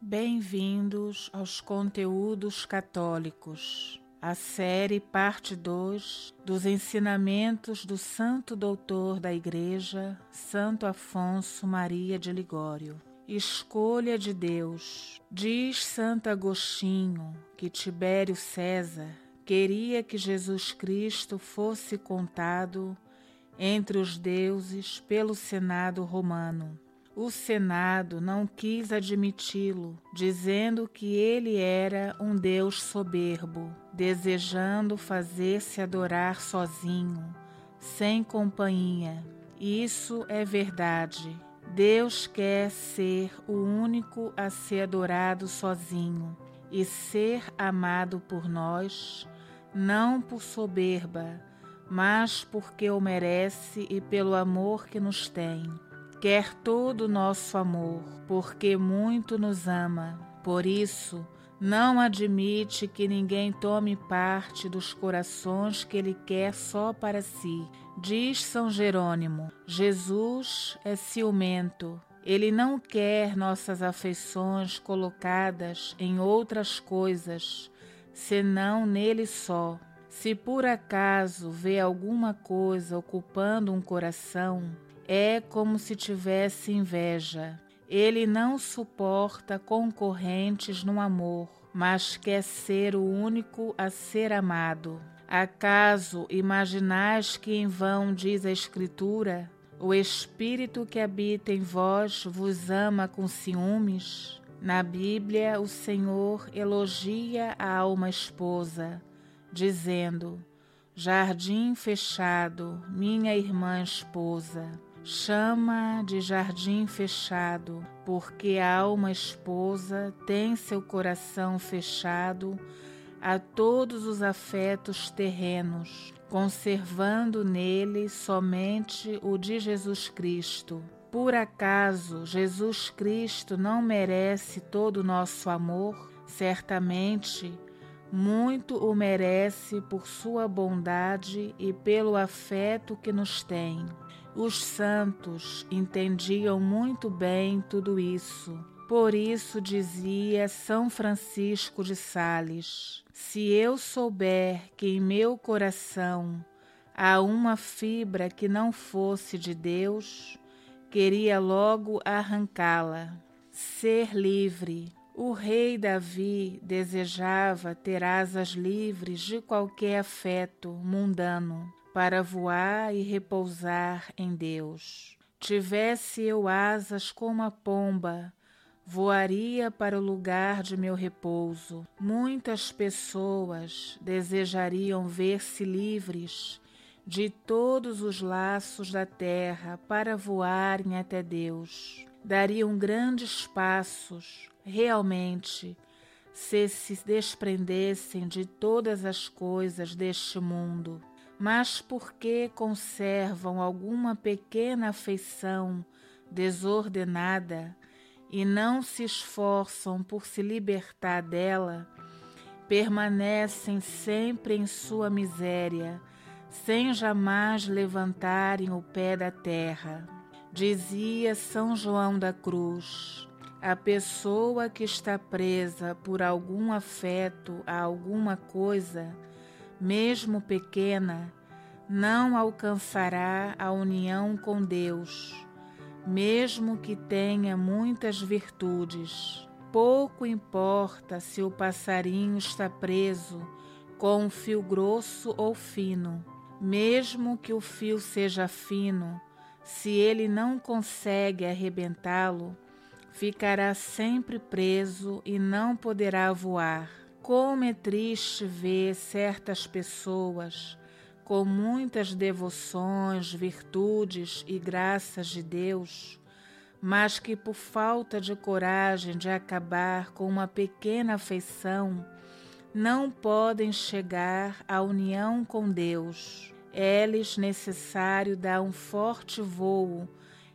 Bem-vindos aos conteúdos católicos, a série parte 2 dos ensinamentos do Santo Doutor da Igreja, Santo Afonso Maria de Ligório. Escolha de Deus. Diz Santo Agostinho que Tibério César queria que Jesus Cristo fosse contado entre os deuses pelo Senado romano. O Senado não quis admiti-lo, dizendo que ele era um Deus soberbo, desejando fazer-se adorar sozinho, sem companhia. Isso é verdade. Deus quer ser o único a ser adorado sozinho e ser amado por nós, não por soberba, mas porque o merece e pelo amor que nos tem. Quer todo o nosso amor, porque muito nos ama. Por isso, não admite que ninguém tome parte dos corações que ele quer só para si. Diz São Jerônimo: Jesus é ciumento. Ele não quer nossas afeições colocadas em outras coisas, senão nele só. Se por acaso vê alguma coisa ocupando um coração, é como se tivesse inveja. Ele não suporta concorrentes no amor, mas quer ser o único a ser amado. Acaso imaginais que em vão diz a Escritura: o Espírito que habita em vós vos ama com ciúmes? Na Bíblia, o Senhor elogia a alma esposa dizendo: Jardim fechado, minha irmã esposa, chama de jardim fechado, porque a alma esposa tem seu coração fechado a todos os afetos terrenos, conservando nele somente o de Jesus Cristo. Por acaso Jesus Cristo não merece todo o nosso amor? Certamente muito o merece por sua bondade e pelo afeto que nos tem. Os santos entendiam muito bem tudo isso. Por isso dizia São Francisco de Sales: Se eu souber que em meu coração há uma fibra que não fosse de Deus, queria logo arrancá-la. Ser livre, o rei Davi desejava ter asas livres de qualquer afeto mundano para voar e repousar em Deus. Tivesse eu asas como a pomba, voaria para o lugar de meu repouso. Muitas pessoas desejariam ver-se livres de todos os laços da terra para voarem até Deus. Dariam grandes passos realmente se se desprendessem de todas as coisas deste mundo, mas porque conservam alguma pequena afeição desordenada e não se esforçam por se libertar dela, permanecem sempre em sua miséria, sem jamais levantarem o pé da terra. Dizia São João da Cruz: a pessoa que está presa por algum afeto a alguma coisa, mesmo pequena, não alcançará a união com Deus, mesmo que tenha muitas virtudes. Pouco importa se o passarinho está preso com um fio grosso ou fino, mesmo que o fio seja fino, se ele não consegue arrebentá-lo, ficará sempre preso e não poderá voar. Como é triste ver certas pessoas com muitas devoções, virtudes e graças de Deus, mas que por falta de coragem de acabar com uma pequena afeição, não podem chegar à união com Deus. É-lhes necessário dar um forte voo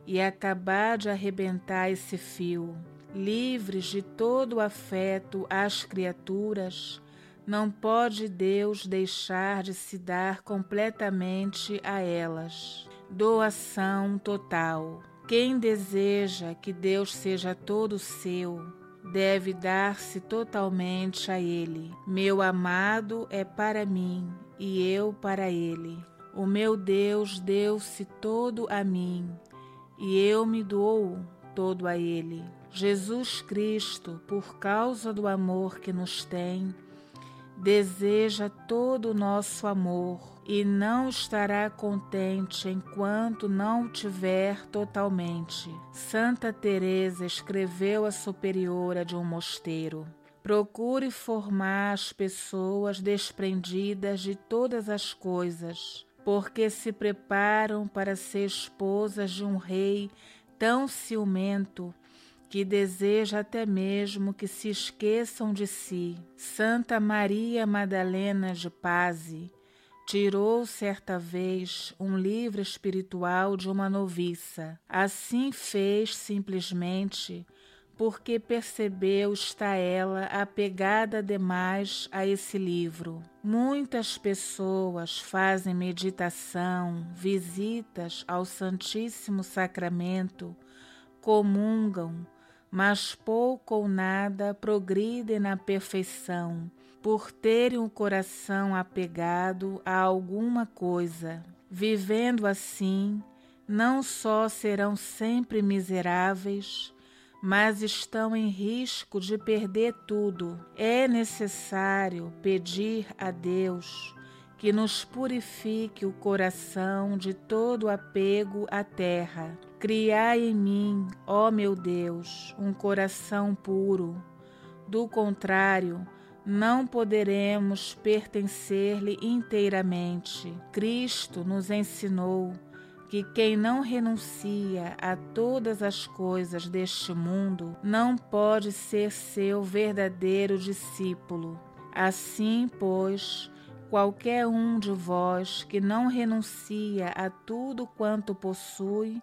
e acabar de arrebentar esse fio. Livres de todo afeto às criaturas, não pode Deus deixar de se dar completamente a elas. Doação total. Quem deseja que Deus seja todo seu, deve dar-se totalmente a Ele. Meu amado é para mim e eu para Ele. O meu Deus deu-se todo a mim e eu me dou todo a Ele. Jesus Cristo, por causa do amor que nos tem, deseja todo o nosso amor e não estará contente enquanto não o tiver totalmente. Santa Teresa escreveu a superiora de um mosteiro. Procure formar as pessoas desprendidas de todas as coisas, porque se preparam para ser esposas de um rei tão ciumento que deseja até mesmo que se esqueçam de si. Santa Maria Madalena de Paz tirou certa vez um livro espiritual de uma noviça. Assim fez simplesmente porque percebeu está ela apegada demais a esse livro. Muitas pessoas fazem meditação, visitas ao Santíssimo Sacramento, comungam, mas pouco ou nada progridem na perfeição, por terem o coração apegado a alguma coisa. Vivendo assim, não só serão sempre miseráveis, mas estão em risco de perder tudo. É necessário pedir a Deus que nos purifique o coração de todo apego à terra. Criai em mim, ó meu Deus, um coração puro. Do contrário, não poderemos pertencer-lhe inteiramente. Cristo nos ensinou que quem não renuncia a todas as coisas deste mundo não pode ser seu verdadeiro discípulo. Assim, pois, qualquer um de vós que não renuncia a tudo quanto possui,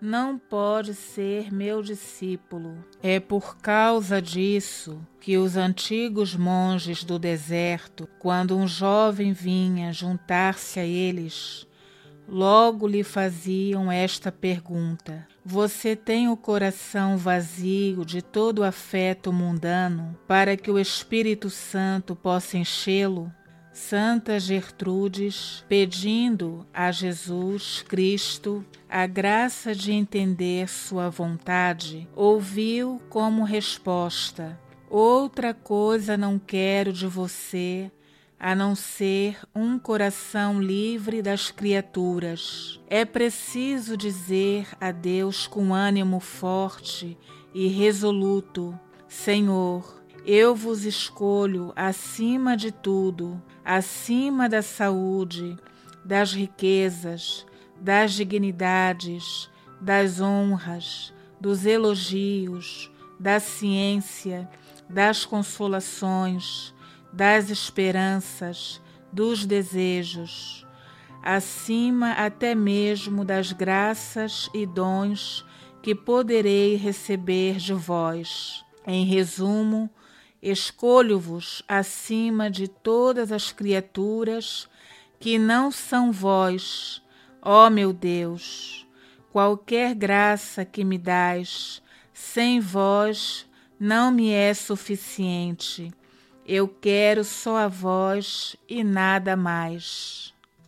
não pode ser meu discípulo. É por causa disso que os antigos monges do deserto, quando um jovem vinha juntar-se a eles, logo lhe faziam esta pergunta: Você tem o coração vazio de todo afeto mundano para que o Espírito Santo possa enchê-lo? Santa Gertrudes, pedindo a Jesus Cristo a graça de entender sua vontade, ouviu como resposta: Outra coisa não quero de você a não ser um coração livre das criaturas. É preciso dizer a Deus com ânimo forte e resoluto: Senhor, eu vos escolho acima de tudo, acima da saúde, das riquezas, das dignidades, das honras, dos elogios, da ciência, das consolações, das esperanças, dos desejos, acima até mesmo das graças e dons que poderei receber de vós. Em resumo, Escolho-vos acima de todas as criaturas que não são vós, ó meu Deus. Qualquer graça que me dais, sem vós não me é suficiente. Eu quero só a vós e nada mais.